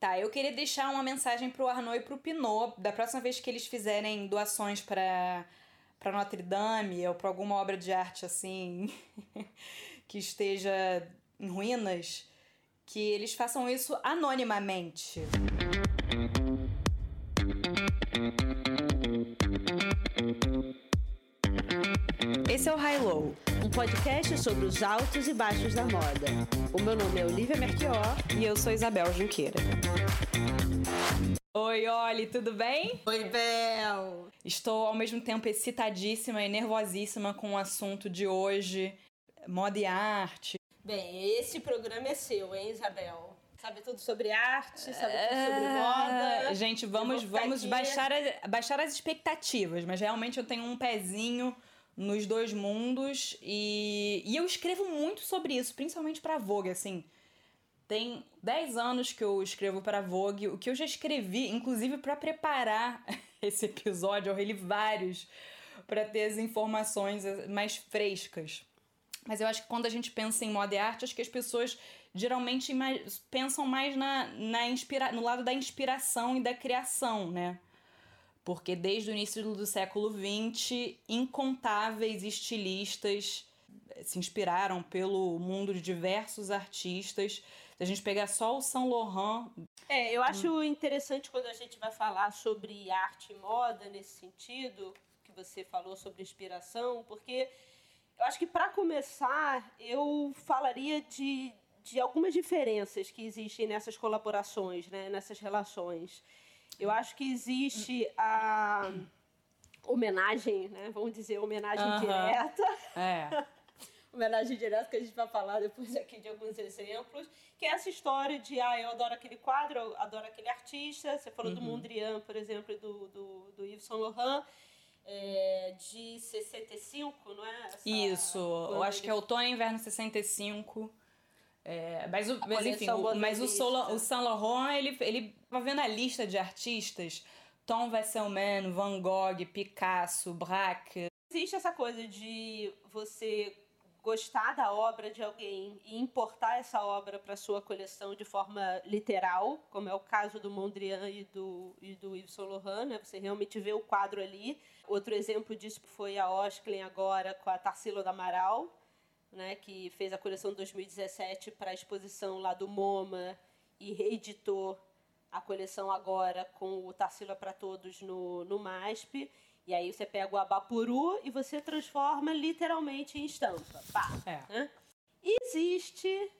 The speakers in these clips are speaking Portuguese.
Tá, eu queria deixar uma mensagem pro Arnaud e pro Pinot. Da próxima vez que eles fizerem doações para para Notre Dame ou para alguma obra de arte assim que esteja em ruínas, que eles façam isso anonimamente. Esse é o High Low, podcast sobre os altos e baixos da moda. O meu nome é Olivia Merchior e eu sou Isabel Junqueira. Oi, Oli, tudo bem? Oi, Bel! Estou ao mesmo tempo excitadíssima e nervosíssima com o assunto de hoje, moda e arte. Bem, esse programa é seu, hein, Isabel? Sabe tudo sobre arte, sabe tudo sobre moda. Gente, vamos, vamos baixar, a, baixar as expectativas, mas realmente eu tenho um pezinho nos dois mundos e, e eu escrevo muito sobre isso, principalmente para Vogue, assim. Tem 10 anos que eu escrevo para Vogue, o que eu já escrevi, inclusive para preparar esse episódio, eu reli vários para ter as informações mais frescas. Mas eu acho que quando a gente pensa em moda e arte, acho que as pessoas geralmente mais, pensam mais na, na inspira, no lado da inspiração e da criação, né? Porque desde o início do século XX, incontáveis estilistas se inspiraram pelo mundo de diversos artistas. Se a gente pegar só o Saint Laurent. É, eu acho interessante quando a gente vai falar sobre arte e moda nesse sentido, que você falou sobre inspiração, porque eu acho que para começar, eu falaria de, de algumas diferenças que existem nessas colaborações, né, nessas relações. Eu acho que existe a homenagem, né, vamos dizer, homenagem uh -huh. direta. É. homenagem direta que a gente vai falar depois aqui de alguns exemplos, que é essa história de, ah, eu adoro aquele quadro, eu adoro aquele artista. Você falou uhum. do Mondrian, por exemplo, do, do, do Yves Saint Laurent é, de 65, não é? Essa Isso, eu acho que é outono e inverno 65. É, mas, o, mas enfim, o, mas o, Solo, o Saint Laurent, ele, ele vai vendo a lista de artistas, Tom Wesselmann, Van Gogh, Picasso, Braque. Existe essa coisa de você gostar da obra de alguém e importar essa obra para sua coleção de forma literal, como é o caso do Mondrian e do, e do Yves Saint Laurent, né? Você realmente vê o quadro ali. Outro exemplo disso foi a Osklen agora com a Tarsila do Amaral, né? Que fez a coleção 2017 para a exposição lá do MoMA e reeditou a coleção agora com o Tarsila para Todos no, no MASP. E aí você pega o abapuru e você transforma literalmente em estampa. Pá, é. né? Existe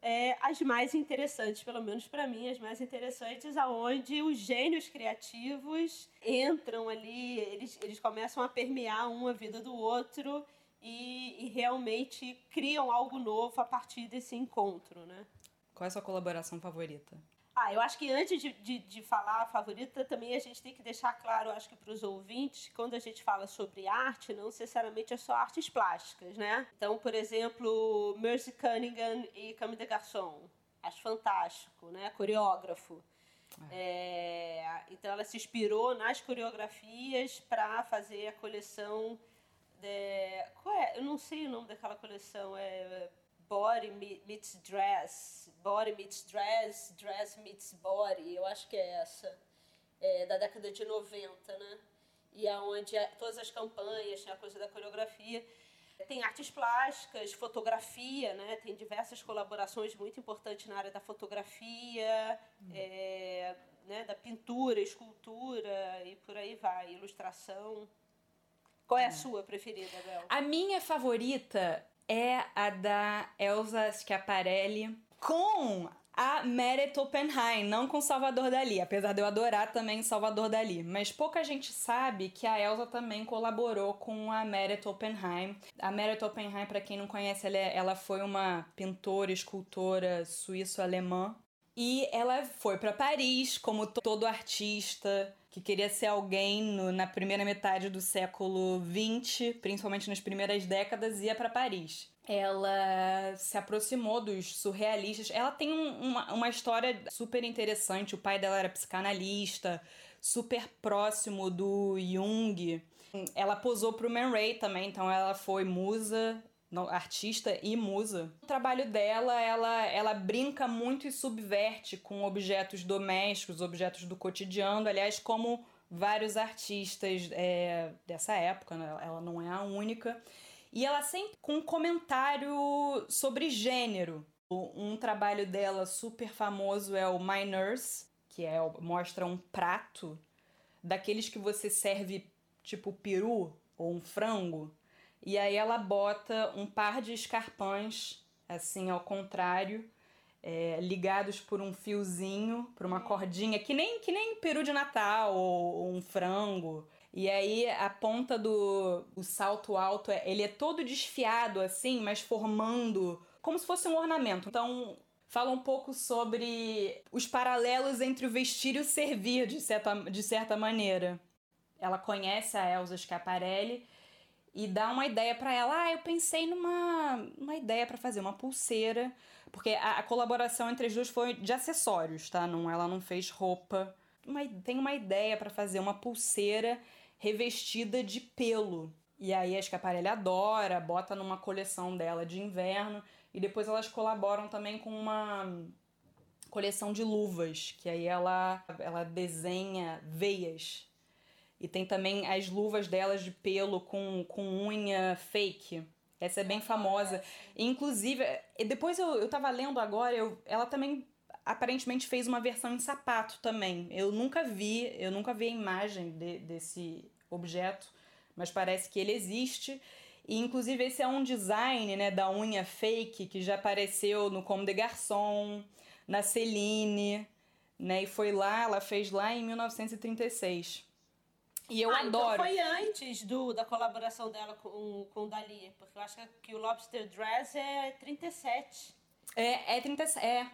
é, as mais interessantes, pelo menos para mim, as mais interessantes, aonde os gênios criativos entram ali, eles, eles começam a permear um a vida do outro e, e realmente criam algo novo a partir desse encontro, né? Qual é a sua colaboração favorita? Ah, eu acho que antes de, de, de, falar a favorita, também a gente tem que deixar claro, acho que para os ouvintes, quando a gente fala sobre arte, não necessariamente é só artes plásticas, né? Então, por exemplo, Mercy Cunningham e Camille de Garçon. Acho fantástico, né? Coreógrafo. É. É, então, ela se inspirou nas coreografias para fazer a coleção. De, qual é? Eu não sei o nome daquela coleção. É body meets dress, body meets dress, dress meets body, eu acho que é essa, é, da década de 90, né? E aonde é todas as campanhas, né, a coisa da coreografia. Tem artes plásticas, fotografia, né? Tem diversas colaborações muito importantes na área da fotografia, hum. é, né, da pintura, escultura e por aí vai, ilustração. Qual é a hum. sua preferida, Bel? A minha favorita é a da Elsa Schiaparelli com a Meret Oppenheim, não com Salvador Dali, apesar de eu adorar também Salvador Dali. Mas pouca gente sabe que a Elsa também colaborou com a Meret Oppenheim. A Meret Oppenheim, para quem não conhece, ela, é, ela foi uma pintora, escultora suíço-alemã. E ela foi para Paris, como todo artista que queria ser alguém no, na primeira metade do século XX, principalmente nas primeiras décadas, ia para Paris. Ela se aproximou dos surrealistas. Ela tem um, uma, uma história super interessante. O pai dela era psicanalista, super próximo do Jung. Ela posou pro Man Ray também, então ela foi musa artista e musa. O trabalho dela, ela, ela brinca muito e subverte com objetos domésticos, objetos do cotidiano, aliás, como vários artistas é, dessa época, né? ela não é a única. E ela sempre com um comentário sobre gênero. Um trabalho dela super famoso é o My Nurse, que é mostra um prato daqueles que você serve tipo peru ou um frango. E aí ela bota um par de escarpães, assim, ao contrário, é, ligados por um fiozinho, por uma cordinha, que nem, que nem peru de Natal ou, ou um frango. E aí a ponta do o salto alto, é, ele é todo desfiado assim, mas formando como se fosse um ornamento. Então, fala um pouco sobre os paralelos entre o vestir e o servir, de certa, de certa maneira. Ela conhece a Elsa Schiaparelli e dá uma ideia para ela. Ah, eu pensei numa uma ideia para fazer uma pulseira, porque a, a, colaboração entre as duas foi de acessórios, tá? Não, ela não fez roupa. Uma, tem uma ideia para fazer uma pulseira revestida de pelo. E aí a Schiaparelli adora, bota numa coleção dela de inverno e depois elas colaboram também com uma coleção de luvas, que aí ela ela desenha veias e tem também as luvas delas de pelo com, com unha fake. Essa é bem famosa. Inclusive, depois eu, eu tava lendo agora, eu, ela também aparentemente fez uma versão em sapato também. Eu nunca vi, eu nunca vi a imagem de, desse objeto, mas parece que ele existe. E inclusive esse é um design né, da unha fake que já apareceu no Comme des Garçons, na Celine, né? E foi lá, ela fez lá em 1936. E eu ah, então adoro. Então foi antes do, da colaboração dela com, com o Dali, porque eu acho que o Lobster Dress é 37. É, é 37. É.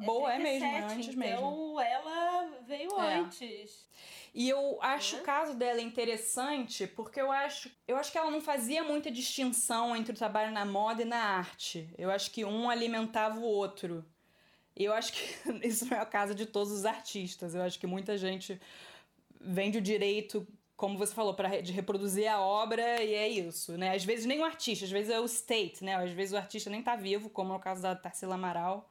Boa, é, 37, é mesmo, é antes então mesmo. Então ela veio é. antes. E eu acho é. o caso dela interessante porque eu acho, eu acho que ela não fazia muita distinção entre o trabalho na moda e na arte. Eu acho que um alimentava o outro. E eu acho que isso não é o caso de todos os artistas. Eu acho que muita gente vende o direito, como você falou, para de reproduzir a obra e é isso, né? Às vezes nem o artista, às vezes é o state, né? Às vezes o artista nem tá vivo, como é o caso da Tarsila Amaral.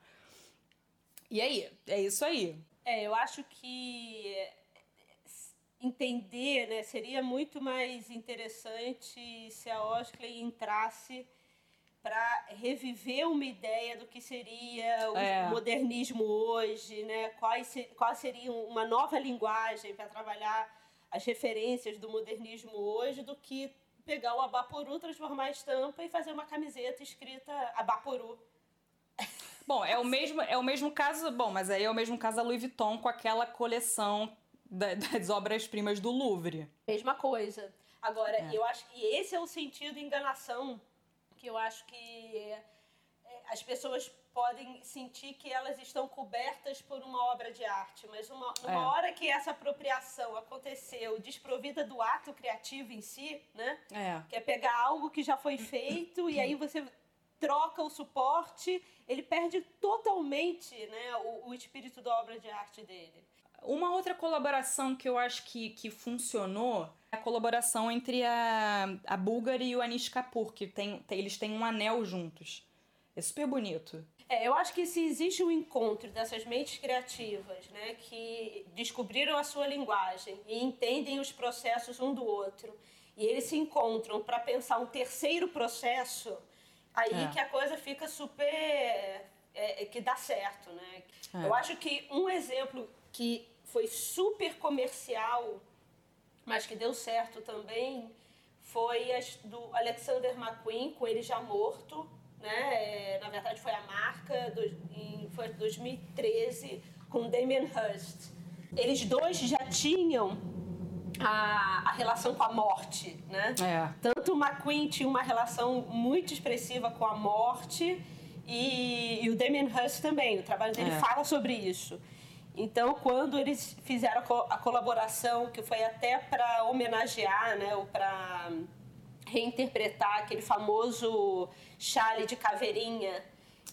E aí, é isso aí. É, eu acho que entender, né, seria muito mais interessante se a Oskley entrasse para reviver uma ideia do que seria o é. modernismo hoje, né? Qual, qual seria uma nova linguagem para trabalhar as referências do modernismo hoje, do que pegar o Abaporu, transformar a estampa e fazer uma camiseta escrita Abaporu. Bom, é o mesmo, é o mesmo caso, bom, mas aí é o mesmo caso da Louis Vuitton com aquela coleção das obras-primas do Louvre. Mesma coisa. Agora, é. eu acho que esse é o sentido de enganação que eu acho que é, as pessoas podem sentir que elas estão cobertas por uma obra de arte, mas uma, numa é. hora que essa apropriação aconteceu desprovida do ato criativo em si, né? É. Que é pegar algo que já foi feito e aí você troca o suporte, ele perde totalmente né, o, o espírito da obra de arte dele. Uma outra colaboração que eu acho que, que funcionou é a colaboração entre a, a Bulgari e o Anish Kapoor, que tem, tem, eles têm um anel juntos. É super bonito. É, eu acho que se existe um encontro dessas mentes criativas, né, que descobriram a sua linguagem e entendem os processos um do outro, e eles se encontram para pensar um terceiro processo, aí é. que a coisa fica super. É, é que dá certo, né? É. Eu acho que um exemplo que foi super comercial, mas que deu certo também, foi as do Alexander McQueen, com ele já morto, né? É, na verdade foi a marca, do, em, foi 2013, com Damien Hirst. Eles dois já tinham a, a relação com a morte, né? É. Tanto o McQueen tinha uma relação muito expressiva com a morte e, e o Damien Hirst também. O trabalho dele é. fala sobre isso. Então, quando eles fizeram a colaboração, que foi até para homenagear, né, ou para reinterpretar aquele famoso chale de caveirinha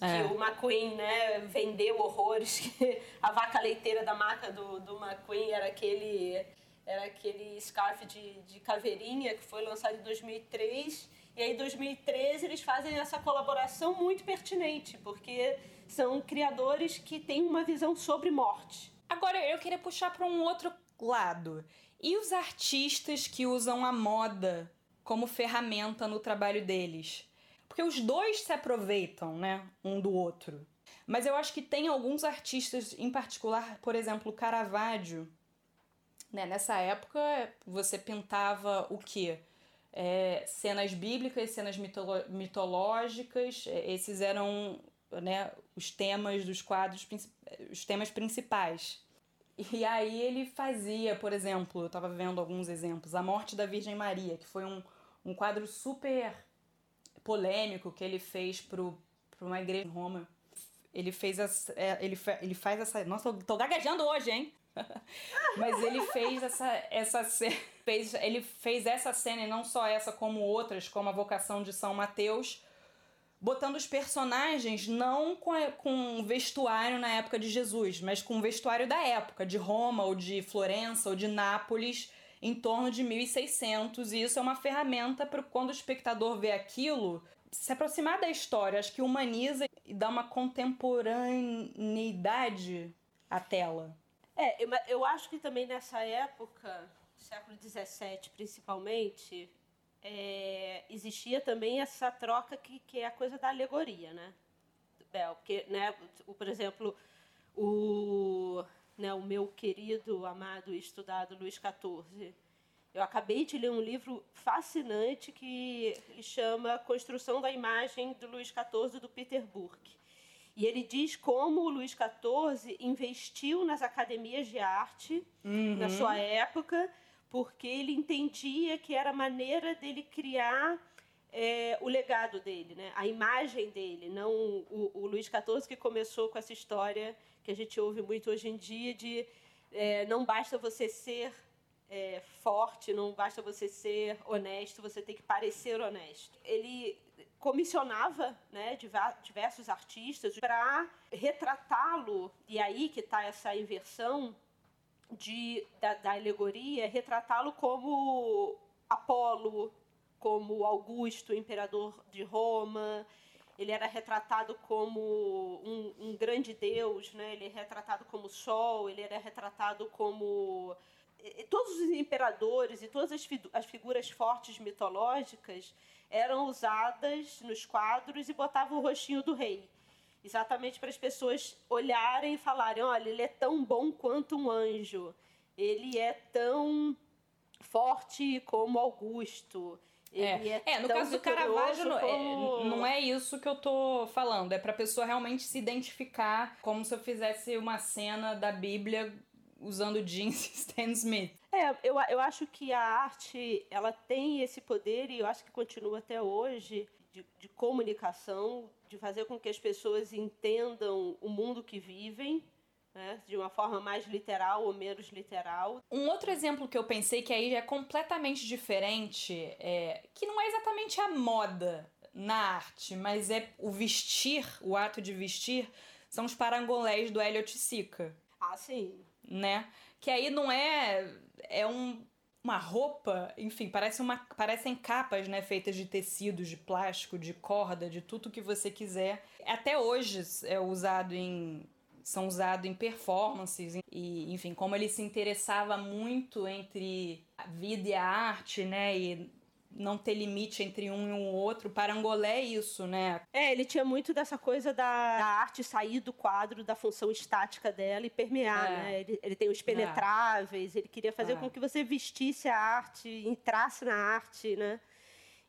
é. que o McQueen né, vendeu horrores, que a vaca leiteira da marca do, do McQueen era aquele, era aquele scarf de, de caveirinha que foi lançado em 2003 E aí, em 2013, eles fazem essa colaboração muito pertinente, porque são criadores que têm uma visão sobre morte. Agora, eu queria puxar para um outro lado. E os artistas que usam a moda como ferramenta no trabalho deles? Porque os dois se aproveitam, né, um do outro. Mas eu acho que tem alguns artistas, em particular, por exemplo, Caravaggio. Né, nessa época, você pintava o quê? é, cenas bíblicas, cenas mitológicas, é, esses eram né, os temas dos quadros, os temas principais. E aí ele fazia, por exemplo, eu estava vendo alguns exemplos, A Morte da Virgem Maria, que foi um, um quadro super polêmico que ele fez para uma igreja em Roma. Ele fez essa, é, ele, ele faz essa. Nossa, eu tô gaguejando hoje, hein? Mas ele fez essa, essa fez, ele fez essa cena e não só essa, como outras, como a vocação de São Mateus, botando os personagens não com, com vestuário na época de Jesus, mas com vestuário da época, de Roma, ou de Florença, ou de Nápoles, em torno de 1600. E isso é uma ferramenta para quando o espectador vê aquilo se aproximar da história. Acho que humaniza e dá uma contemporaneidade à tela. É, eu, eu acho que também nessa época, século XVII principalmente, é, existia também essa troca que, que é a coisa da alegoria, né? É, porque, né, o, por exemplo, o, né, o meu querido, amado e estudado Luís XIV, eu acabei de ler um livro fascinante que chama Construção da Imagem do Luís XIV do Peter Burke. E ele diz como o Luís XIV investiu nas academias de arte uhum. na sua época, porque ele entendia que era a maneira dele criar é, o legado dele, né? a imagem dele, não o, o Luís XIV que começou com essa história que a gente ouve muito hoje em dia de é, não basta você ser é, forte, não basta você ser honesto, você tem que parecer honesto. Ele comissionava né, diversos artistas para retratá-lo, e aí que está essa inversão de, da, da alegoria, retratá-lo como Apolo, como Augusto, imperador de Roma, ele era retratado como um, um, grande deus, né? ele é retratado como sol, ele era retratado como. Todos os imperadores e todas as, as figuras fortes mitológicas eram usadas nos quadros e botavam o rostinho do rei. Exatamente para as pessoas olharem e falarem: olha, ele é tão bom quanto um anjo, ele é tão forte como Augusto. É. é, é, no caso do Caravaggio, como... não, é, não é isso que eu tô falando. É pra pessoa realmente se identificar como se eu fizesse uma cena da Bíblia usando jeans Stan Smith. É, eu, eu acho que a arte ela tem esse poder e eu acho que continua até hoje de, de comunicação, de fazer com que as pessoas entendam o mundo que vivem, né, de uma forma mais literal ou menos literal. Um outro exemplo que eu pensei que aí é completamente diferente, é, que não é exatamente a moda na arte, mas é o vestir, o ato de vestir, são os parangolés do Elliot Sica. Ah, sim. Né? Que aí não é é um, uma roupa, enfim, parece uma, parecem capas, né, feitas de tecidos, de plástico, de corda, de tudo que você quiser. Até hoje é usado em são usados em performances e, enfim, como ele se interessava muito entre a vida e a arte, né, e não ter limite entre um e o outro. Parangolé é isso, né? É, ele tinha muito dessa coisa da, da arte sair do quadro, da função estática dela e permear, é. né? Ele, ele, tem os penetráveis, é. ele queria fazer é. com que você vestisse a arte, entrasse na arte, né?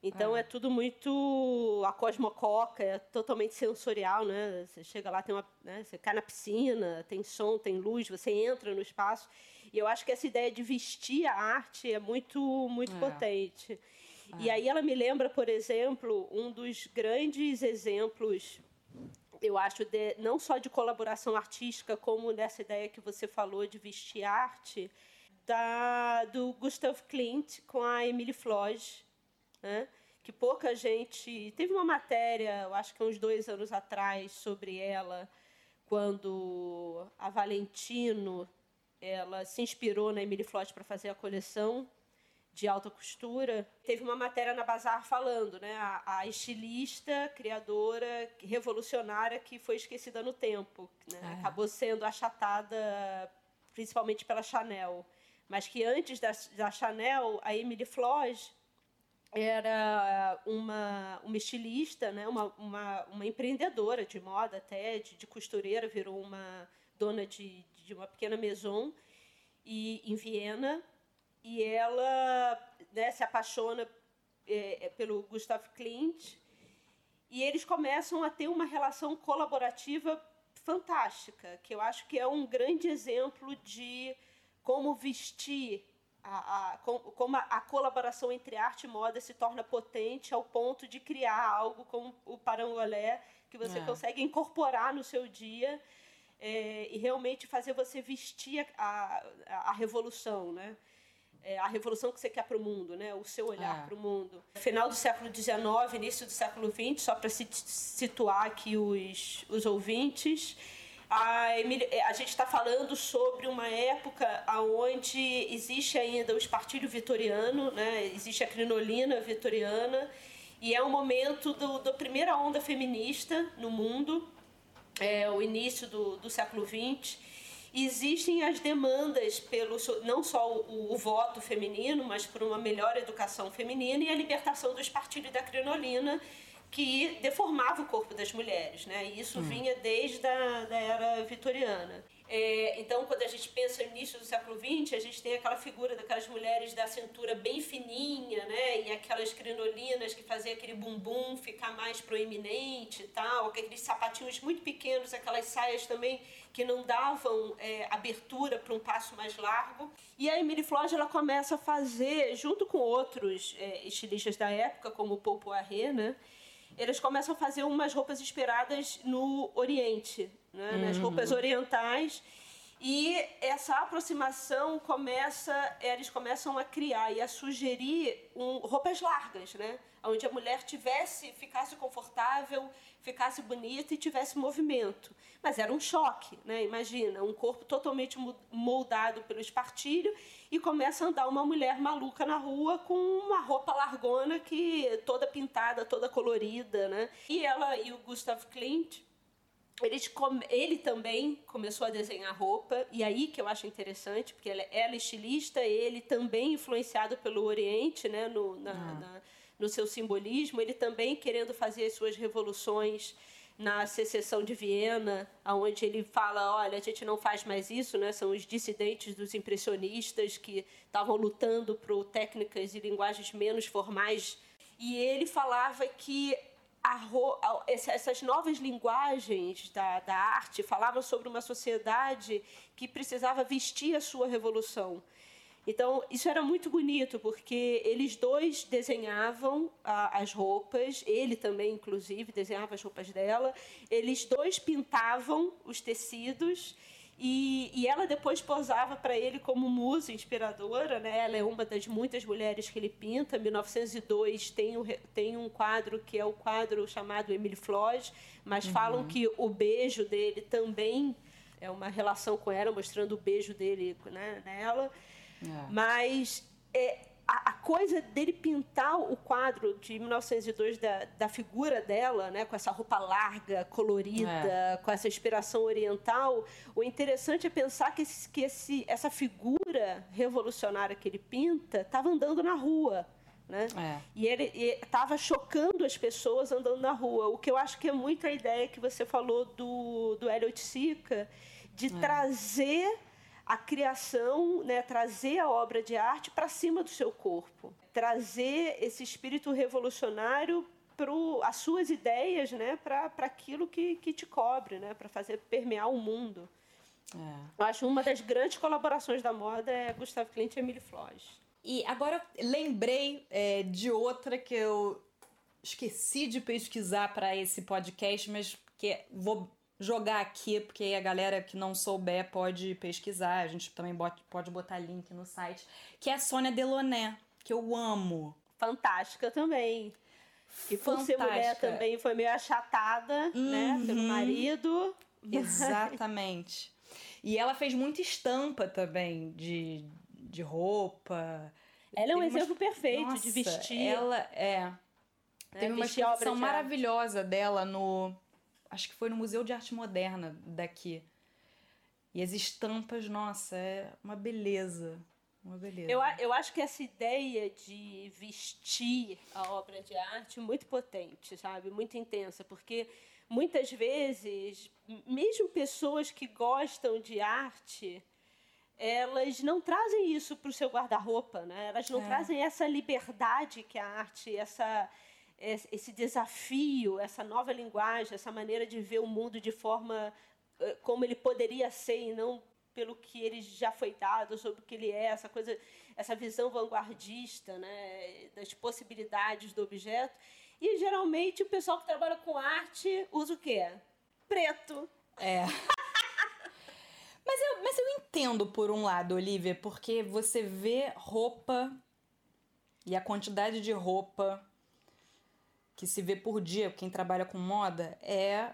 Então é. é. tudo muito a cosmococa, é totalmente sensorial, né? Você chega lá, tem uma, né? você cai na piscina, tem som, tem luz, você entra no espaço. E eu acho que essa ideia de vestir a arte é muito muito é. potente. E aí ela me lembra, por exemplo, um dos grandes exemplos, eu acho, de, não só de colaboração artística, como nessa ideia que você falou de vestir arte, da, do Gustav Klimt com a Emily Floge, né? que pouca gente... Teve uma matéria, eu acho que uns dois anos atrás, sobre ela, quando a Valentino ela se inspirou na Emily Floyd para fazer a coleção de alta costura. Teve uma matéria na Bazar falando, né? A, a estilista, criadora, revolucionária que foi esquecida no tempo. Né? É. Acabou sendo achatada principalmente pela Chanel. Mas que antes da, da Chanel, a Emily Floss era uma, uma estilista, né? uma, uma, uma empreendedora de moda até, de, de costureira, virou uma dona de, de uma pequena maison e, em Viena e ela né, se apaixona é, é, pelo Gustav Klimt e eles começam a ter uma relação colaborativa fantástica, que eu acho que é um grande exemplo de como vestir, a, a, como a, a, colaboração entre arte e moda se torna potente ao ponto de criar algo como o parangolé, que você é. consegue incorporar no seu dia é, e realmente fazer você vestir a, a, a revolução, né? É, a revolução que você quer para o mundo, né? o seu olhar é. para o mundo. Final do século XIX, início do século XX, só para situar aqui os, os ouvintes, a, Emília, a gente está falando sobre uma época onde existe ainda o espartilho vitoriano, né? existe a crinolina vitoriana, e é o momento do, da primeira onda feminista no mundo, é o início do, do século XX existem as demandas pelo não só o, o, voto feminino, mas por uma melhor educação feminina e a libertação do espartilho da crinolina, que deformava o corpo das mulheres. Né? E isso hum. vinha desde a da era vitoriana. É, então, quando a gente pensa no início do século XX, a gente tem aquela figura daquelas mulheres da cintura bem fininha, né? E aquelas crinolinas que faziam aquele bumbum ficar mais proeminente e tal, aqueles sapatinhos muito pequenos, aquelas saias também que não davam é, abertura para um passo mais largo. E a Emily Floyd ela começa a fazer, junto com outros é, estilistas da época, como o Paul Poiret, né? Eles começam a fazer umas roupas inspiradas no Oriente, né? Uhum. nas roupas orientais. E essa aproximação começa, eles começam a criar e a sugerir um, roupas largas, né? Onde a mulher tivesse, ficasse confortável, ficasse bonita e tivesse movimento. Mas era um choque, né? Imagina, um corpo totalmente moldado pelo espartilho e começa a andar uma mulher maluca na rua com uma roupa largona que toda pintada, toda colorida, né? E ela e o Gustav Klimt ele, ele também começou a desenhar roupa, e aí que eu acho interessante, porque ela, ela é estilista, ele também influenciado pelo Oriente, né, no, na, ah. na, no seu simbolismo, ele também querendo fazer as suas revoluções na secessão de Viena, onde ele fala, olha, a gente não faz mais isso, né? São os dissidentes dos impressionistas que estavam lutando por técnicas e linguagens menos formais. E ele falava que essas novas linguagens da, da arte falavam sobre uma sociedade que precisava vestir a sua revolução. Então, isso era muito bonito, porque eles dois desenhavam as roupas, ele também, inclusive, desenhava as roupas dela, eles dois pintavam os tecidos e, e ela depois posava para ele como musa inspiradora, né? Ela é uma das muitas mulheres que ele pinta. Em 1902 tem um, tem um quadro que é o quadro chamado Emile Floyd, mas uhum. falam que o beijo dele também é uma relação com ela, mostrando o beijo dele né, nela. É. Mas é, a, a, coisa dele pintar o quadro de 1902 da, da figura dela, né, com essa roupa larga, colorida, é. com essa inspiração oriental, o interessante é pensar que, esse, que esse, essa figura revolucionária que ele pinta estava andando na rua. Né? É. E ele estava chocando as pessoas andando na rua. O que eu acho que é muito a ideia que você falou do, do Elliot Sica, de é. trazer a criação, né, trazer a obra de arte para cima do seu corpo, trazer esse espírito revolucionário para as suas ideias, né, para aquilo que, que te cobre, né, para fazer permear o mundo. É. Eu acho uma das grandes colaborações da moda é Gustavo Klimt e Emily Floss. E agora lembrei é, de outra que eu esqueci de pesquisar para esse podcast, mas que vou jogar aqui, porque a galera que não souber pode pesquisar, a gente também pode botar link no site, que é a Sônia Delaunay, que eu amo. Fantástica também. E por ser mulher também foi meio achatada, uhum. né, pelo uhum. marido. Exatamente. e ela fez muita estampa também de, de roupa. Ela é um exemplo umas... perfeito Nossa, de vestir. Ela é. é Teve uma exposição maravilhosa dela no. Acho que foi no Museu de Arte Moderna daqui. E as estampas, nossa, é uma beleza. Uma beleza. Eu, eu acho que essa ideia de vestir a obra de arte é muito potente, sabe? Muito intensa, porque muitas vezes, mesmo pessoas que gostam de arte, elas não trazem isso para o seu guarda-roupa, né? Elas não é. trazem essa liberdade que a arte, essa esse desafio, essa nova linguagem, essa maneira de ver o mundo de forma eh, como ele poderia ser e não pelo que ele já foi dado, sobre o que ele é, essa coisa, essa visão vanguardista, né, das possibilidades do objeto. E geralmente o pessoal que trabalha com arte usa o quê? Preto. É. mas, eu, mas eu entendo por um lado, Olivia, porque você vê roupa e a quantidade de roupa que se vê por dia, quem trabalha com moda, é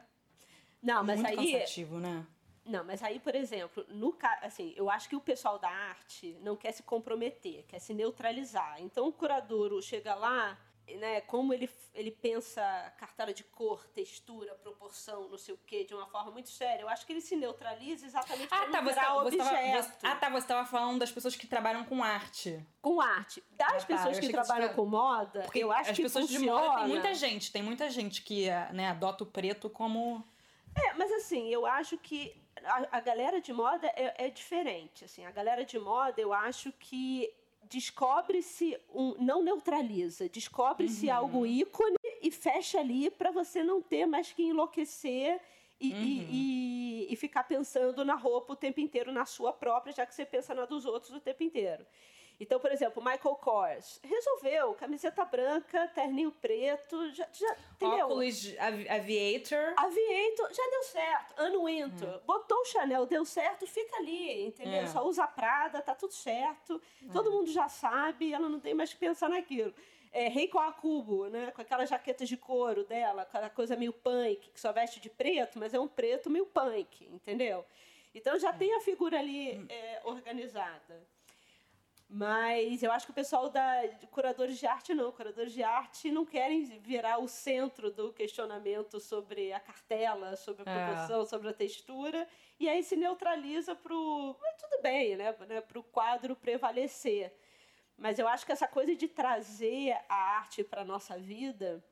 não, mas muito aí, cansativo, né? Não, mas aí, por exemplo, no assim, eu acho que o pessoal da arte não quer se comprometer, quer se neutralizar. Então o curador chega lá, né, como ele, ele pensa cartela de cor, textura, proporção, não sei o quê, de uma forma muito séria, eu acho que ele se neutraliza exatamente ah, para tá, você, tá, você tava, você, ah, tá, você estava falando das pessoas que trabalham com arte. Com arte. Das ah, tá, pessoas que trabalham que com moda, Porque eu acho as que pessoas funciona. de moda tem muita gente, tem muita gente que né, adota o preto como é, mas assim, eu acho que a, a galera de moda é, é, diferente. Assim, a galera de moda, eu acho que descobre-se um, não neutraliza, descobre-se uhum. algo ícone e fecha ali para você não ter mais que enlouquecer e, uhum. e, e, e, ficar pensando na roupa o tempo inteiro, na sua própria, já que você pensa na dos outros o tempo inteiro. Então, por exemplo, Michael Kors resolveu, camiseta branca, terninho preto, já, já entendeu? Óculos Aviator. Aviator, já deu certo. Ano Winter, hum. botou o Chanel, deu certo, fica ali, entendeu? É. Só usa Prada, tá tudo certo. É. Todo mundo já sabe, ela não tem mais que pensar naquilo. É, Reiko Akubo, né? Com aquela jaqueta de couro dela, aquela coisa meio punk, que só veste de preto, mas é um preto meio punk, entendeu? Então já é. tem a figura ali hum. é, organizada. Mas eu acho que o pessoal da de curadores de arte não, curadores de arte não querem virar o centro do questionamento sobre a cartela, sobre a é. proporção, é. sobre a textura, e aí se neutraliza para o tudo bem, né, né para o quadro prevalecer. Mas eu acho que essa coisa de trazer a arte para a nossa vida,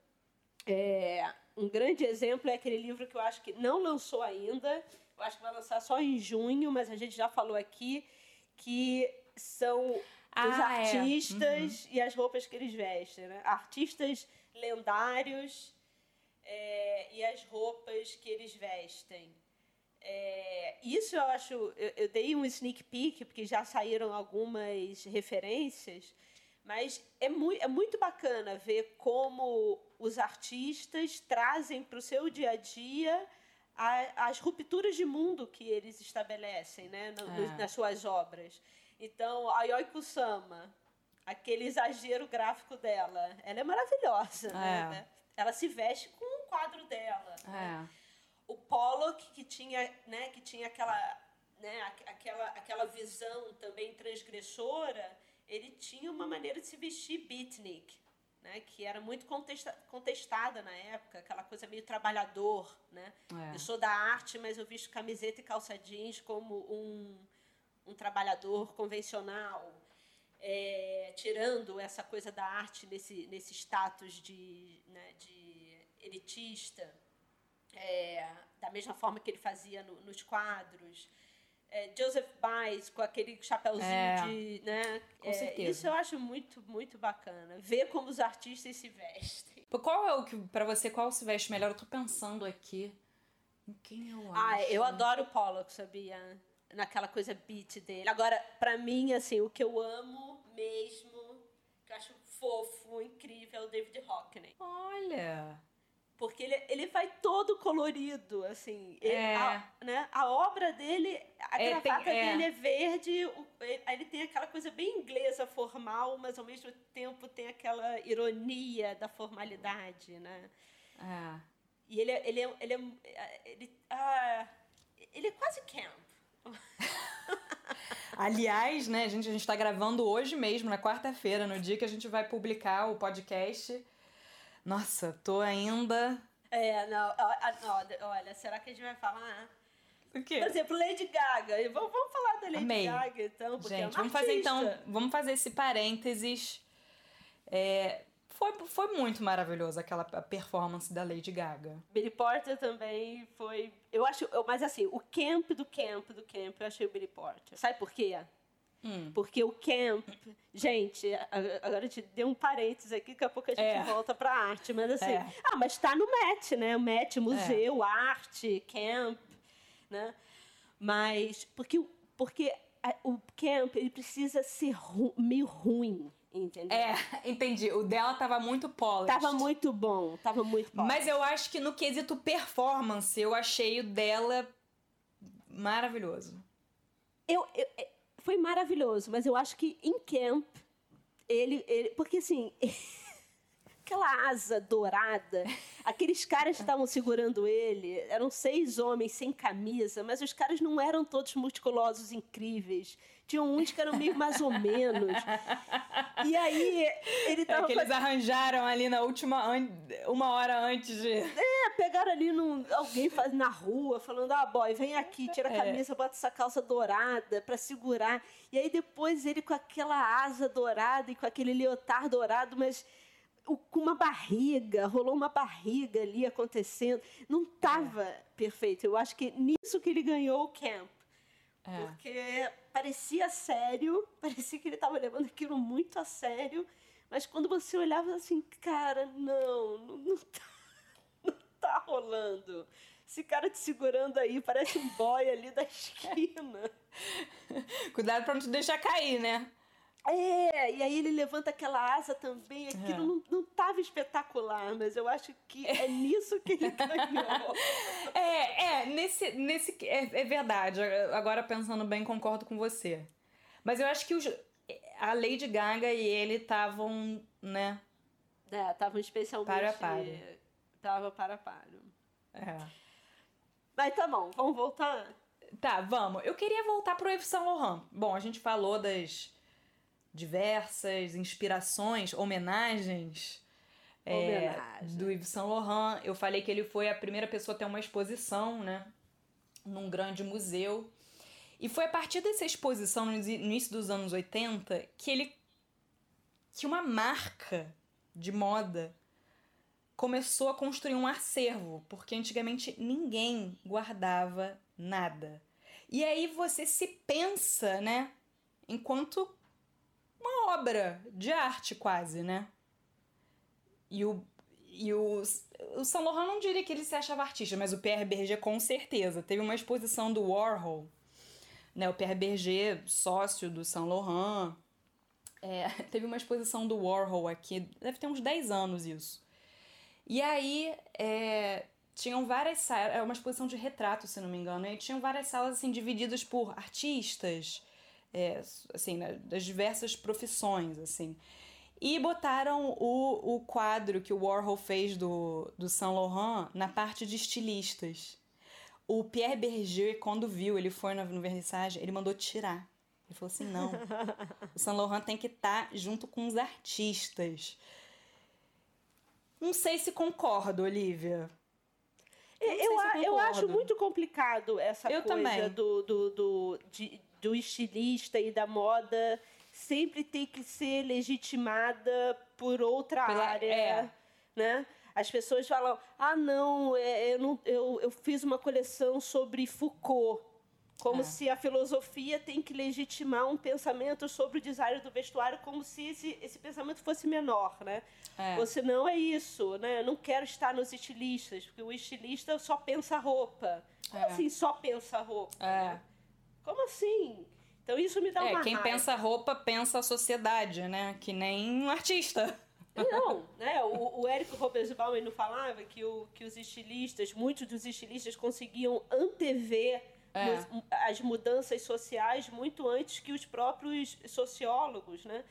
é, um grande exemplo é aquele livro que eu acho que não lançou ainda, eu acho que vai lançar só em junho, mas a gente já falou aqui, que são ah, os artistas é. uhum. e as roupas que eles vestem, né? Artistas lendários é, e as roupas que eles vestem. É, isso eu acho. Eu, eu, dei um sneak peek, porque já saíram algumas referências, mas é, mu é muito bacana ver como os artistas trazem para o seu dia a dia a, as rupturas de mundo que eles estabelecem né, no, é. nas suas obras. Então, a Yoko Sama, aquele exagero gráfico dela, ela é maravilhosa, né? é. né? Ela se veste com um quadro dela. Né? É. Né? O Pollock, que tinha, né, que tinha aquela, né, aquela, aquela visão também transgressora, ele tinha uma maneira de se vestir beatnik, né, que era muito contesta contestada na época, aquela coisa meio trabalhador, né? É. Eu sou da arte, mas eu visto camiseta e calça jeans como um um trabalhador convencional, é, tirando essa coisa da arte nesse, nesse status de, né, de elitista, é, da mesma forma que ele fazia no, nos quadros. É, Joseph Baez com aquele chapéuzinho é, de. Né, com é, certeza. Isso eu acho muito, muito bacana. Ver como os artistas se vestem. Qual é o que, para você, qual se veste melhor? Eu tô pensando aqui. Em quem eu acho? Ah, eu adoro Pollock, sabia? Naquela coisa beat dele. Agora, para mim, assim, o que eu amo mesmo, que eu acho fofo, incrível, é o David Hockney. Olha! Porque ele, ele vai todo colorido, assim. Ele, é. a, né, a obra dele, a é, gravata tem, é. dele é verde, o, ele, ele tem aquela coisa bem inglesa, formal, mas ao mesmo tempo tem aquela ironia da formalidade, né? É. E ele, ele, ele, ele, ele, ah, ele é quase camp. Aliás, né, gente, a gente tá gravando hoje mesmo, na quarta-feira, no dia que a gente vai publicar o podcast. Nossa, tô ainda. É, não, não olha, será que a gente vai falar? O quê? Por exemplo, Lady Gaga. Vamos, vamos falar da Lady Amei. Gaga, então, porque gente, é uma vamos fazer então, vamos fazer esse parênteses. É, foi, foi muito maravilhosa aquela performance da Lady Gaga. Billy Porter também foi. Eu acho. Mas assim, o camp do camp do camp, eu achei o Billy Porter. Sabe por quê? Hum. Porque o camp. Gente, agora eu te dei um parênteses aqui, daqui a pouco a gente É. volta pra arte. Mas assim. É. Ah, mas tá no MET, né? O MET, museu, arte, camp, né? Mas. Porque, o- porque o camp, ele precisa ser ru- meio ruim, entendeu? É, entendi. O dela tava muito polished. Tava muito bom, tava muito bom. Mas eu acho que no quesito performance, eu achei o dela maravilhoso. Eu, eu- é, foi maravilhoso, mas eu acho que em camp ele, ele porque assim aquela asa dourada, aqueles caras que estavam segurando ele eram seis homens sem camisa, mas os caras não eram todos musculosos incríveis. Tinham uns que eram meio mais ou menos. E aí ele É tava que eles arranjaram ali na última. an- Uma hora antes de. É, pegaram ali num, alguém faz, na rua, falando: ah, boy, vem aqui, tira a É. camisa, bota essa calça dourada pra segurar. E aí depois ele com aquela asa dourada e com aquele leotar dourado, mas com uma barriga, rolou uma barriga ali acontecendo. Não tava perfeito. Eu acho que nisso que ele ganhou o camp. É. Porque parecia sério, parecia que ele estava levando aquilo muito a sério, mas quando você olhava assim, cara, não, não, não tá, não tá rolando. Esse cara te segurando aí parece um boy ali da esquina. Cuidado pra não te deixar cair, né? É, e aí ele levanta aquela asa também, aquilo É. não, não tava espetacular, mas eu acho que é nisso que ele ganhou. É, é, nesse. nesse é, é verdade. Agora pensando bem, concordo com você. Mas eu acho que os, a Lady Gaga e ele estavam, né? É, tava especialmente... Para a para. Tava para a para. É. Mas tá bom, vamos voltar? Tá, vamos. Eu queria voltar pro Yves Saint Laurent. Bom, a gente falou das diversas inspirações, homenagens, é, do Yves Saint Laurent. Eu falei que ele foi a primeira pessoa a ter uma exposição, né? Num grande museu. E foi a partir dessa exposição, no início dos anos 80, que ele. que uma marca de moda começou a construir um acervo, porque antigamente ninguém guardava nada. E aí você se pensa, né, enquanto uma obra de arte quase, né? E o e o, o Saint Laurent não diria que ele se achava artista, mas o Pierre Berger com certeza. Teve uma exposição do Warhol, né? O Pierre Berger, sócio do Saint Laurent. É, teve uma exposição do Warhol aqui, deve ter uns 10 anos isso. E aí, é, tinham várias salas, era uma exposição de retrato, se não me engano, e tinham várias salas assim divididas por artistas, é, assim, né, das diversas profissões, assim. E botaram o, o quadro que o Warhol fez do, do Saint Laurent na parte de estilistas. O Pierre Berger, quando viu, ele foi na, no vernissage, ele mandou tirar. Ele falou assim, não, o Saint Laurent tem que estar junto com os artistas. Não sei se concordo, Olivia. Eu, se eu concordo. acho muito complicado essa Eu coisa também. do, do, do, de- do estilista e da moda sempre ter que ser legitimada por outra Pela- área, é. né? As pessoas falam, ah, não, é, eu, não eu, eu fiz uma coleção sobre Foucault. Como É. se a filosofia tem que legitimar um pensamento sobre o design do vestuário, como se esse, esse pensamento fosse menor, né? É. Ou se não é isso, né? Eu não quero estar nos estilistas, porque o estilista só pensa roupa. Como É. assim só pensa roupa? É. Como assim? Então isso me dá É, uma quem raiva. pensa roupa pensa a sociedade, né? Que nem um artista. Não, né? O, o Érico Robesbaum ele não falava que, o, que os estilistas, muitos dos estilistas conseguiam antever É. mu- as mudanças sociais muito antes que os próprios sociólogos, né?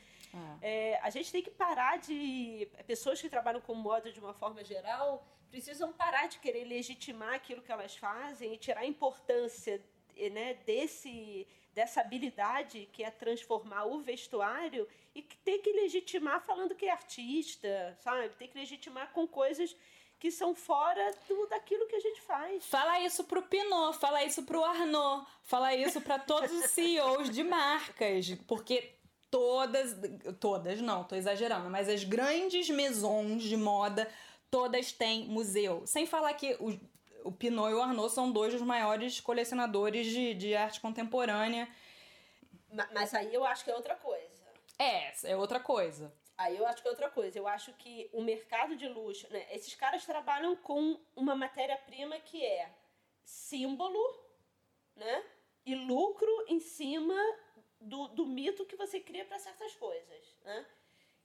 É, a gente tem que parar de. Pessoas que trabalham com moda de uma forma geral precisam parar de querer legitimar aquilo que elas fazem e tirar a importância né, desse dessa habilidade que é transformar o vestuário e que tem que legitimar falando que é artista, sabe? Tem que legitimar com coisas que são fora do, daquilo que a gente faz. Fala isso pro Pinot, fala isso pro Arnaud, fala isso para todos os CEOs de marcas, porque todas, todas não, tô exagerando, mas as grandes maisons de moda, todas têm museu. Sem falar que o, o Pinot e o Arnaud são dois dos maiores colecionadores de, de arte contemporânea. Mas aí eu acho que é outra coisa. É, é outra coisa. Aí eu acho que é outra coisa. Eu acho que o mercado de luxo, né? Esses caras trabalham com uma matéria-prima que é símbolo, né? E lucro em cima do, do mito que você cria para certas coisas, né?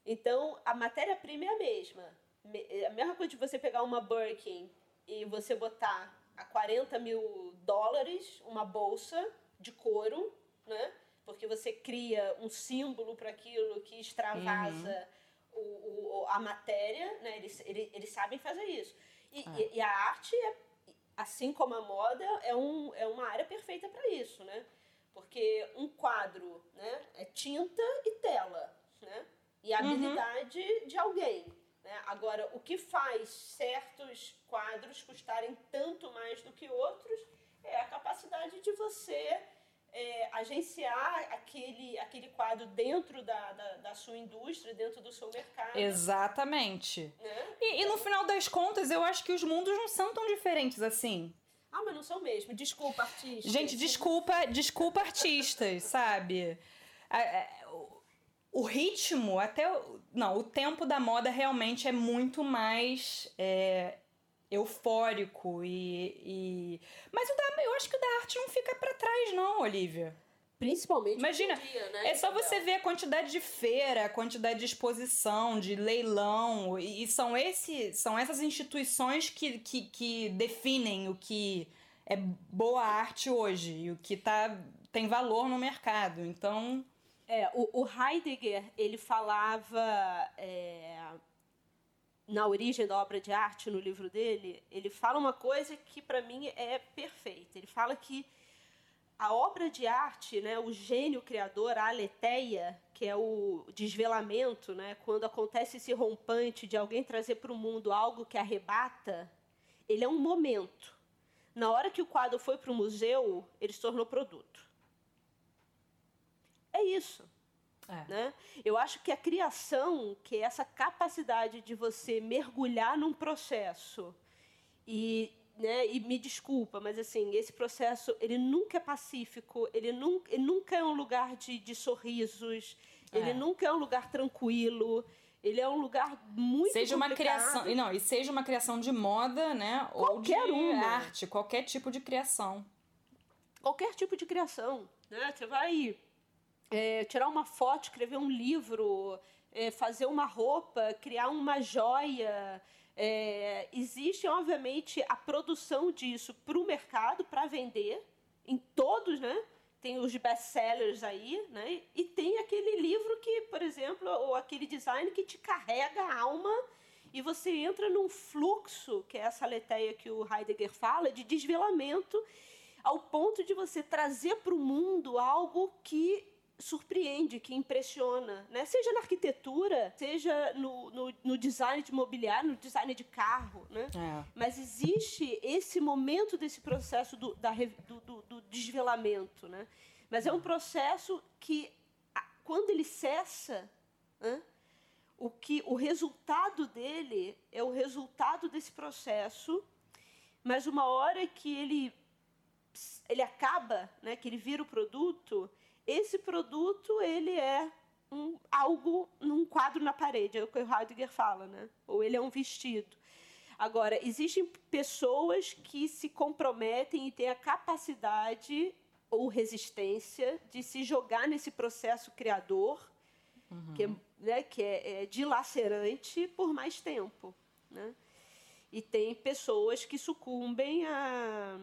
Então, a matéria-prima é a mesma. É a mesma coisa de você pegar uma Birkin e você botar a 40 mil dólares uma bolsa de couro, né? Porque você cria um símbolo para aquilo que extravasa uhum. o, o, a matéria, né? Eles, eles, eles sabem fazer isso. E, ah. e, e a arte, é, assim como a moda, é, um, é uma área perfeita para isso, né? Porque um quadro né, é tinta e tela, né? E a uhum. habilidade uhum. de alguém. Né? Agora, o que faz certos quadros custarem tanto mais do que outros é a capacidade de você é, agenciar aquele, aquele quadro dentro da, da, da, sua indústria, dentro do seu mercado. Exatamente. Né? E, e no final das contas, eu acho que os mundos não são tão diferentes assim. Ah, mas não são mesmo. Desculpa, artistas. Gente, desculpa, desculpa, artistas, sabe? O ritmo, até. O, não, o tempo da moda realmente é muito mais é, eufórico e, e. Mas o da, eu acho que o da arte não fica para trás, não, Olivia. Principalmente Imagina, dia, né? É só você ver a quantidade de feira, a quantidade de exposição, de leilão. E são, esse, são essas instituições que, que, que definem o que é boa arte hoje e o que tá, tem valor no mercado. Então. É, o, o Heidegger, ele falava é, na origem da obra de arte, no livro dele, ele fala uma coisa que para mim é perfeita. Ele fala que a obra de arte, né, o gênio criador, a aletheia, que é o desvelamento, né, quando acontece esse rompante de alguém trazer para o mundo algo que arrebata, ele é um momento. Na hora que o quadro foi para o museu, ele se tornou produto. É isso. É. Né? Eu acho que a criação, que é essa capacidade de você mergulhar num processo e né? E me desculpa, mas assim, esse processo, ele nunca é pacífico, ele nunca, ele nunca é um lugar de, de sorrisos, é. ele nunca é um lugar tranquilo. Ele é um lugar muito seja complicado. uma criação não e seja uma criação de moda né qualquer ou de uma. arte qualquer tipo de criação qualquer tipo de criação né você vai é, tirar uma foto escrever um livro é, fazer uma roupa criar uma joia é, existe, obviamente, a produção disso para o mercado, para vender, em todos, né? Tem os best-sellers aí, né? E tem aquele livro que, por exemplo, ou aquele design que te carrega a alma e você entra num fluxo, que é essa leteia que o Heidegger fala, de desvelamento, ao ponto de você trazer para o mundo algo que surpreende, que impressiona, né? Seja na arquitetura, seja no, no, no design de mobiliário, no design de carro, né? É. Mas existe esse momento desse processo do, da, do, do, do desvelamento, né? Mas é um processo que, quando ele cessa, né? o que o resultado dele é o resultado desse processo, mas uma hora que ele ele acaba, né, que ele vira o produto, esse produto ele é um, algo num quadro na parede, é o que o Heidegger fala, né? Ou ele é um vestido. Agora, existem pessoas que se comprometem e têm a capacidade ou resistência de se jogar nesse processo criador, uhum. que, é, né, que é, é dilacerante por mais tempo. Né? E tem pessoas que sucumbem a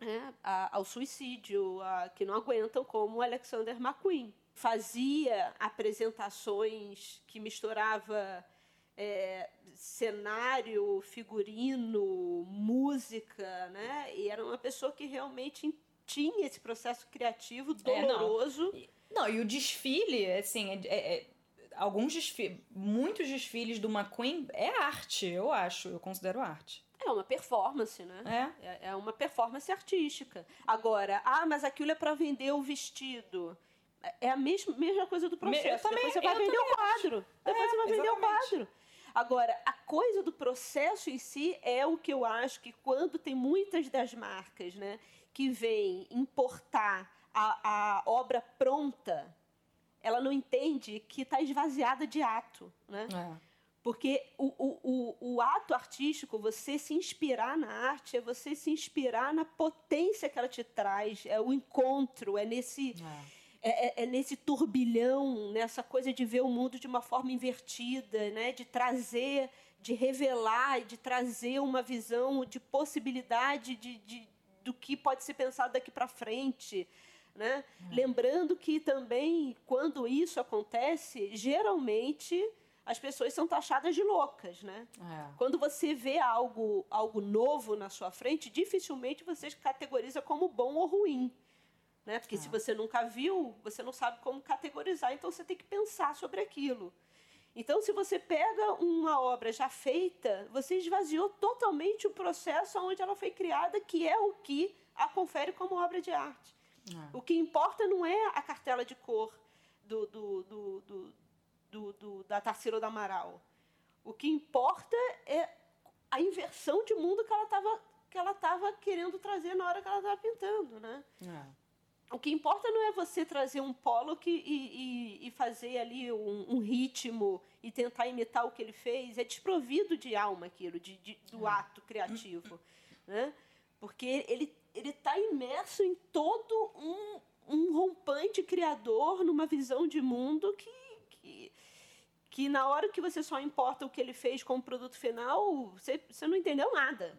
né, a, ao suicídio, a, que não aguentam, como Alexander McQueen. Fazia apresentações que misturava é, cenário, figurino, música, né? E era uma pessoa que realmente tinha esse processo criativo doloroso. É, não. não. e o desfile, assim, é, é, é alguns desfiles, muitos desfiles do McQueen é arte, eu acho, eu considero arte. É uma performance, né? É. é. É, uma performance artística. Agora, ah, mas aquilo é para vender o vestido. É a mesma, mesma coisa do processo. também, Depois você vai vender o quadro. Depois é, você vai vender o quadro. Agora, a coisa do processo em si é o que eu acho que quando tem muitas das marcas, né, que vêm importar a, a obra pronta, ela não entende que está esvaziada de ato, né? É. Porque o, o, o, o, ato artístico, você se inspirar na arte, é você se inspirar na potência que ela te traz, é o encontro, é nesse. É. É, é, é, nesse turbilhão, nessa coisa de ver o mundo de uma forma invertida, né? de trazer, de revelar, de trazer uma visão de possibilidade de, de do que pode ser pensado daqui para frente. Né? Hum. Lembrando que também, quando isso acontece, geralmente as pessoas são taxadas de loucas, né? É. Quando você vê algo, algo novo na sua frente, dificilmente você categoriza como bom ou ruim. Né? Porque é. se você nunca viu, você não sabe como categorizar, então você tem que pensar sobre aquilo. Então, se você pega uma obra já feita, você esvaziou totalmente o processo onde ela foi criada, que é o que a confere como obra de arte. É. O que importa não é a cartela de cor do, do, do, do do, do, da Tarsila do Amaral. O que importa é a inversão de mundo que ela estava que ela estava querendo trazer na hora que ela estava pintando, né? É. O que importa não é você trazer um polo e, e, e fazer ali um, um, ritmo e tentar imitar o que ele fez. É desprovido de alma aquilo, de, de do é. ato criativo, né? Porque ele ele está imerso em todo um, um rompante criador numa visão de mundo que, que na hora que você só importa o que ele fez como produto final, você, você não entendeu nada.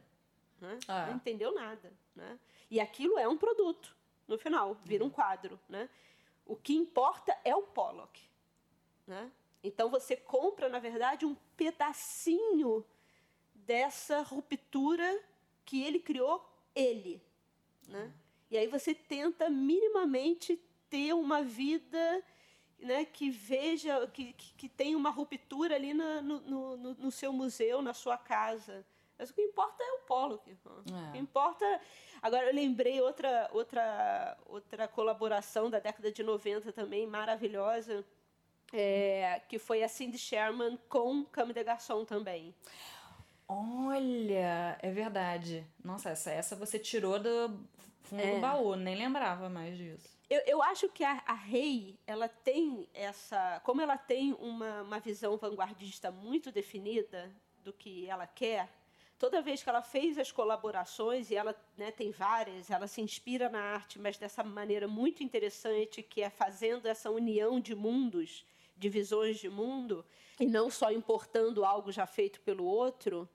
Né? Ah. Não entendeu nada. Né? E aquilo é um produto, no final, vira um quadro. Né? O que importa é o Pollock. Né? Então você compra, na verdade, um pedacinho dessa ruptura que ele criou, ele. Né? E aí você tenta minimamente ter uma vida né, que veja, que, que, que tem uma ruptura ali no, no, no, no, seu museu, na sua casa. Mas o que importa é o Pollock. É. O que importa. Agora, eu lembrei outra, outra, outra colaboração da década de 90 também, maravilhosa, é, que foi a Cindy Sherman com Cama de Garçom também. Olha, é verdade. Nossa, essa, essa você tirou do fundo é. do baú, nem lembrava mais disso. Eu, eu acho que a, Rei, ela tem essa. Como ela tem uma, uma visão vanguardista muito definida do que ela quer, toda vez que ela fez as colaborações, e ela né, tem várias, ela se inspira na arte, mas dessa maneira muito interessante, que é fazendo essa união de mundos, de visões de mundo, e não só importando algo já feito pelo outro,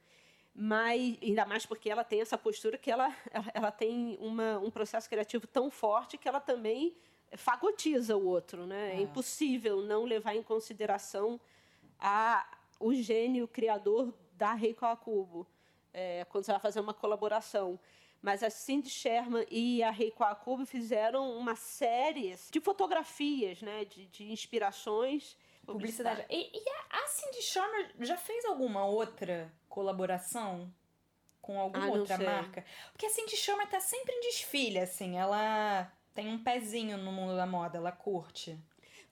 mas ainda mais porque ela tem essa postura que ela, ela, ela tem uma, um processo criativo tão forte que ela também fagotiza o outro, né? É, é impossível não levar em consideração a, o gênio criador da Rei Kawakubo é, quando você vai fazer uma colaboração. Mas a Cindy Sherman e a Rei Kawakubo fizeram uma série de fotografias, né? De, de inspirações Publicidade. publicidade. E, e a, Cindy Sherman já fez alguma outra colaboração com alguma ah, outra sei. marca? Porque a Cindy Sherman tá sempre em desfile, assim. Ela tem um pezinho no mundo da moda, ela curte. Eu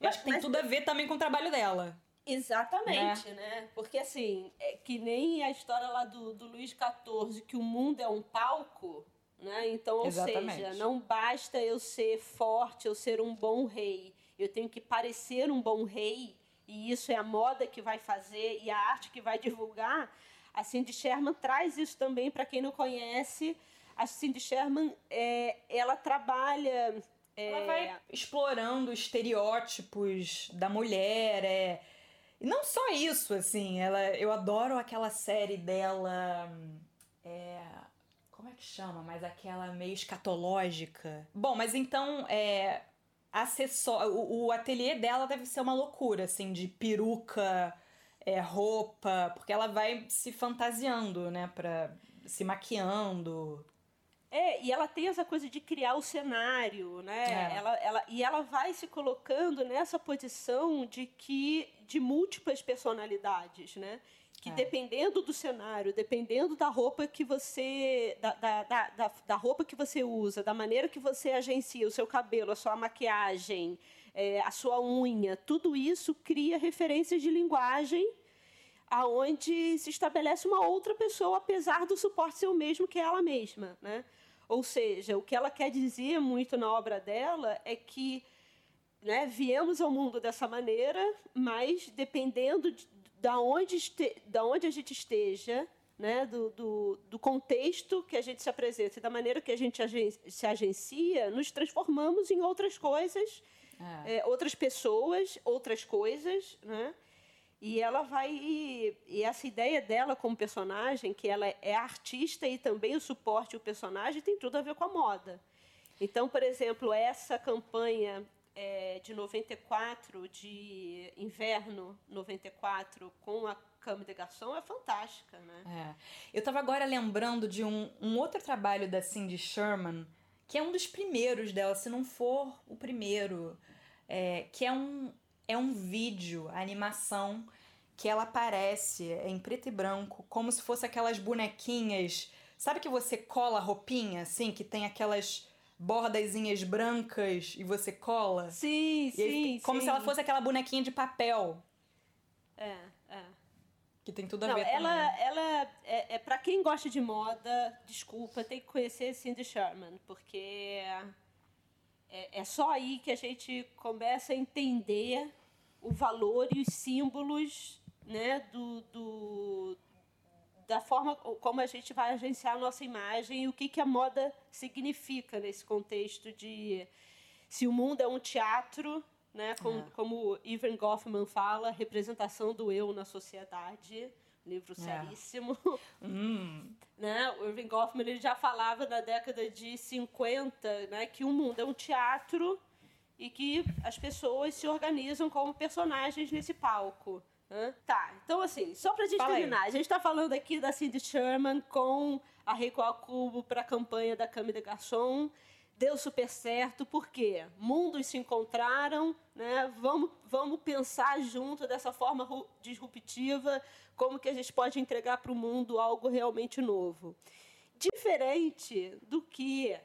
mas, acho que tem mas... tudo a ver também com o trabalho dela. Exatamente, né? né? Porque assim, é que nem a história lá do, do Luís XIV, que o mundo é um palco, né? Então, ou Exatamente. seja, não basta eu ser forte, eu ser um bom rei. Eu tenho que parecer um bom rei e isso é a moda que vai fazer e a arte que vai divulgar, a Cindy Sherman traz isso também para quem não conhece. A Cindy Sherman, é, ela trabalha... É... Ela vai explorando estereótipos da mulher, é... E não só isso, assim, ela, eu adoro aquela série dela... É, como é que chama? Mas aquela meio escatológica. Bom, mas então, é, acessório. O, o ateliê dela deve ser uma loucura, assim, de peruca, é, roupa, porque ela vai se fantasiando, né? Pra, se maquiando. É, e ela tem essa coisa de criar o cenário, né? É. Ela, ela, e ela vai se colocando nessa posição de que de múltiplas personalidades, né? Que é. dependendo do cenário, dependendo da roupa que você. Da, da, da, da, roupa que você usa, da maneira que você agencia o seu cabelo, a sua maquiagem, é, a sua unha, tudo isso cria referências de linguagem aonde se estabelece uma outra pessoa, apesar do suporte ser o mesmo que ela mesma, né? Ou seja, o que ela quer dizer muito na obra dela é que né, viemos ao mundo dessa maneira, mas dependendo de, da, onde este, da onde a gente esteja, né, do, do, do, contexto que a gente se apresenta e da maneira que a gente agen se agencia, nos transformamos em outras coisas, é. É, outras pessoas, outras coisas, né? E ela vai. E essa ideia dela como personagem, que ela é artista e também o suporte o personagem, tem tudo a ver com a moda. Então, por exemplo, essa campanha é, de 94, de inverno 94, com a Cama de Garçom, é fantástica, né? É. Eu estava agora lembrando de um, um outro trabalho da Cindy Sherman, que é um dos primeiros dela, se não for o primeiro, é, que é um, é um vídeo, animação que ela aparece em preto e branco, como se fosse aquelas bonequinhas. Sabe que você cola roupinha, assim, que tem aquelas bordazinhas brancas e você cola? Sim, sim. Aí, como sim. se ela fosse aquela bonequinha de papel. É, é. Que tem tudo a Não, ver ela, também. ela é, é para quem gosta de moda, desculpa, tem que conhecer Cindy Sherman, porque é, é só aí que a gente começa a entender o valor e os símbolos né, do, do, da forma como a gente vai agenciar a nossa imagem e o que, que a moda significa nesse contexto de se o mundo é um teatro, né, como, é. como Ivan Goffman fala, representação do eu na sociedade, livro é. seríssimo. É. Hum. Né? O Irving Goffman ele já falava na década de 50 né, que o mundo é um teatro e que as pessoas se organizam como personagens nesse palco. Tá, então assim, só pra gente Fala terminar, aí. a gente tá falando aqui da Cindy Sherman com a Reiko Akubo pra campanha da Cami de Garçon. Deu super certo, porque mundos se encontraram, né? Vamos, vamos pensar junto dessa forma disruptiva, como que a gente pode entregar para o mundo algo realmente novo. Diferente do que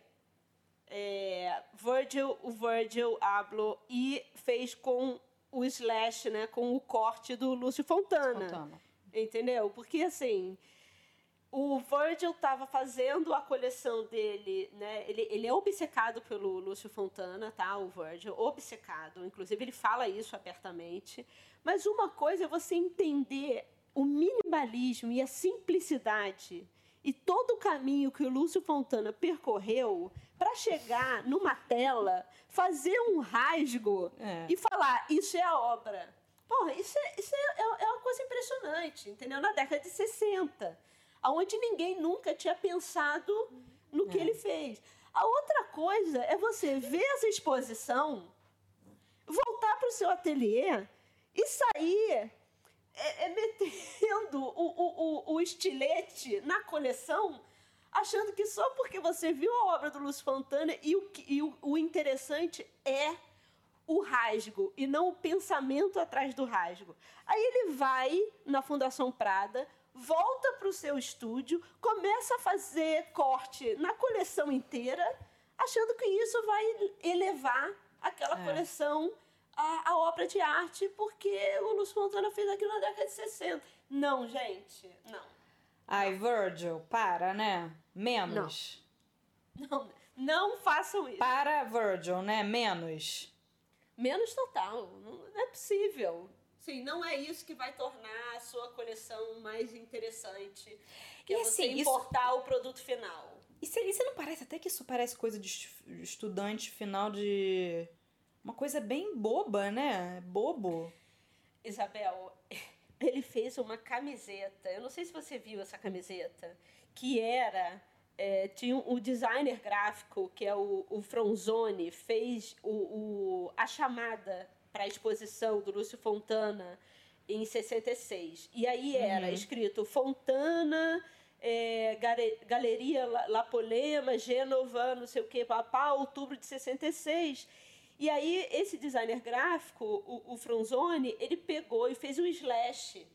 é, Virgil, o Virgil hablou e fez com o slash, né, com o corte do Lúcio Fontana. Fontana. Entendeu? Porque assim, o Virgil estava fazendo a coleção dele, né? Ele, ele é obcecado pelo Lúcio Fontana, tá? O Virgil, obcecado. Inclusive, ele fala isso abertamente. Mas uma coisa é você entender o minimalismo e a simplicidade e todo o caminho que o Lúcio Fontana percorreu para chegar numa tela, fazer um rasgo é. e falar: Isso é a obra. Porra, isso, é, isso é, é, é uma coisa impressionante, entendeu? Na década de 60, onde ninguém nunca tinha pensado no que é. ele fez. A outra coisa é você ver essa exposição, voltar para o seu ateliê e sair é, é metendo o, o, o, o estilete na coleção achando que só porque você viu a obra do Lúcio Fontana e o, e o, o interessante é o rasgo e não o pensamento atrás do rasgo. Aí ele vai na Fundação Prada, volta para o seu estúdio, começa a fazer corte na coleção inteira, achando que isso vai elevar aquela é. coleção à, à, obra de arte, porque o Lúcio Fontana fez aquilo na década de 60. Não, gente, não. Ai, Virgil, para, né? Menos. Não. Não, não façam isso. Para, Virgil, né? Menos. Menos total. Não é possível. Sim, não é isso que vai tornar a sua coleção mais interessante. Que e é você assim, importar isso... o produto final. E você, você não parece até que isso parece coisa de estudante final de. Uma coisa bem boba, né? Bobo. Isabel, ele fez uma camiseta. Eu não sei se você viu essa camiseta, que era é, tinha o designer gráfico, que é o, o Fronzone, fez o, o a chamada para a exposição do Lúcio Fontana em 66. E aí era uhum. escrito Fontana é, Galeria La Polema, Gênova, não sei o que, papá, outubro de 66. E aí, esse designer gráfico, o, o Franzoni, ele pegou e fez um slash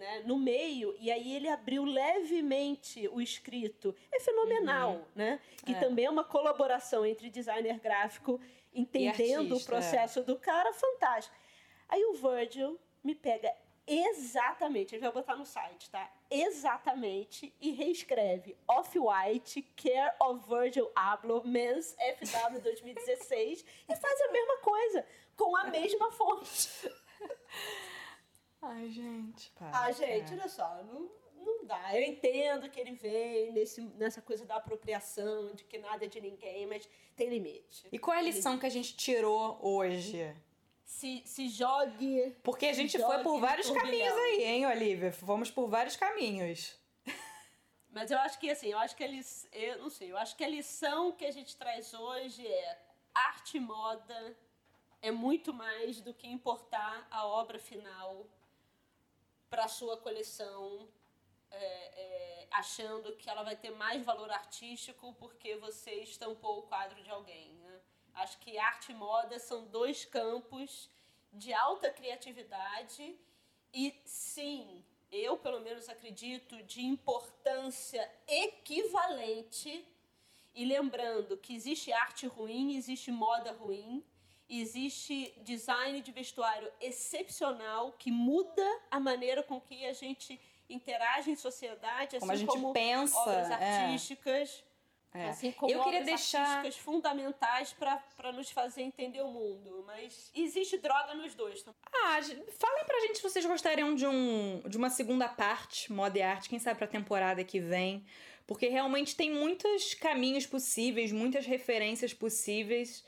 né, no meio, e aí ele abriu levemente o escrito. É fenomenal, uhum. né? Que é. também é uma colaboração entre designer gráfico, entendendo artista, o processo é. do cara, fantástico. Aí o Virgil me pega exatamente, ele vai botar no site, tá? Exatamente, e reescreve Off-White, Care of Virgil Abloh, Men's FW 2016, e faz a mesma coisa, com a mesma fonte. Ai, gente. Para, ah, gente, olha só, não, não dá. Eu entendo que ele vem nesse, nessa coisa da apropriação, de que nada é de ninguém, mas tem limite. E qual é a lição que a gente tirou hoje? Se, se jogue. Porque a gente foi por vários caminhos aí, hein, Olivia? Fomos por vários caminhos. Mas eu acho que assim, eu acho que lição, eu não sei, eu acho que a lição que a gente traz hoje é arte e moda é muito mais do que importar a obra final para a sua coleção, é, é, achando que ela vai ter mais valor artístico porque você estampou o quadro de alguém. Acho que arte e moda são dois campos de alta criatividade e, sim, eu pelo menos acredito, de importância equivalente. E lembrando que existe arte ruim, existe moda ruim, existe design de vestuário excepcional que muda a maneira com que a gente interage em sociedade, assim como a gente como pensa, obras é. artísticas. É. Assim como eu queria deixar fundamentais para nos fazer entender o mundo, mas existe droga nos dois. Ah, falem pra gente se vocês gostariam de um de uma segunda parte, moda e arte, quem sabe pra temporada que vem, porque realmente tem muitos caminhos possíveis, muitas referências possíveis.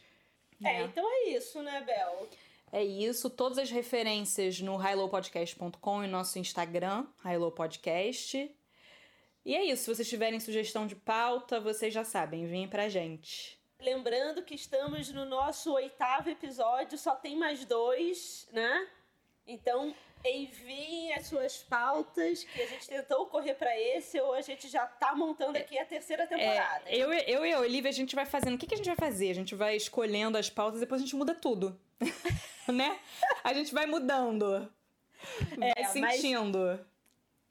É, é, então é isso, né, Bel? É isso. Todas as referências no highlowpodcast.com e nosso Instagram, highlowpodcast. E é isso. Se vocês tiverem sugestão de pauta, vocês já sabem, vem pra gente. Lembrando que estamos no nosso oitavo episódio, só tem mais dois, né? Então, enviem as suas pautas, que a gente tentou correr para esse, ou a gente já tá montando aqui a terceira temporada. É, eu, eu e a Olivia, a gente vai fazendo. O que, que a gente vai fazer? A gente vai escolhendo as pautas e depois a gente muda tudo. né? A gente vai mudando. É, vai sentindo.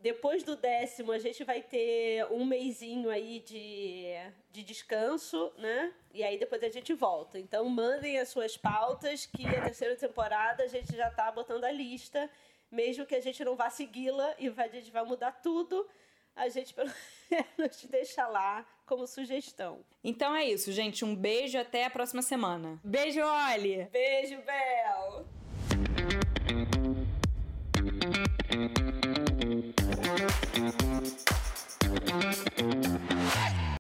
Depois do décimo, a gente vai ter um mêsinho aí de, de descanso, né? E aí depois a gente volta. Então mandem as suas pautas, que a terceira temporada a gente já tá botando a lista mesmo que a gente não vá segui-la e a gente vai mudar tudo, a gente pelo menos deixa lá como sugestão. Então é isso, gente. Um beijo até a próxima semana. Beijo, Oli! Beijo, Bel! Hey!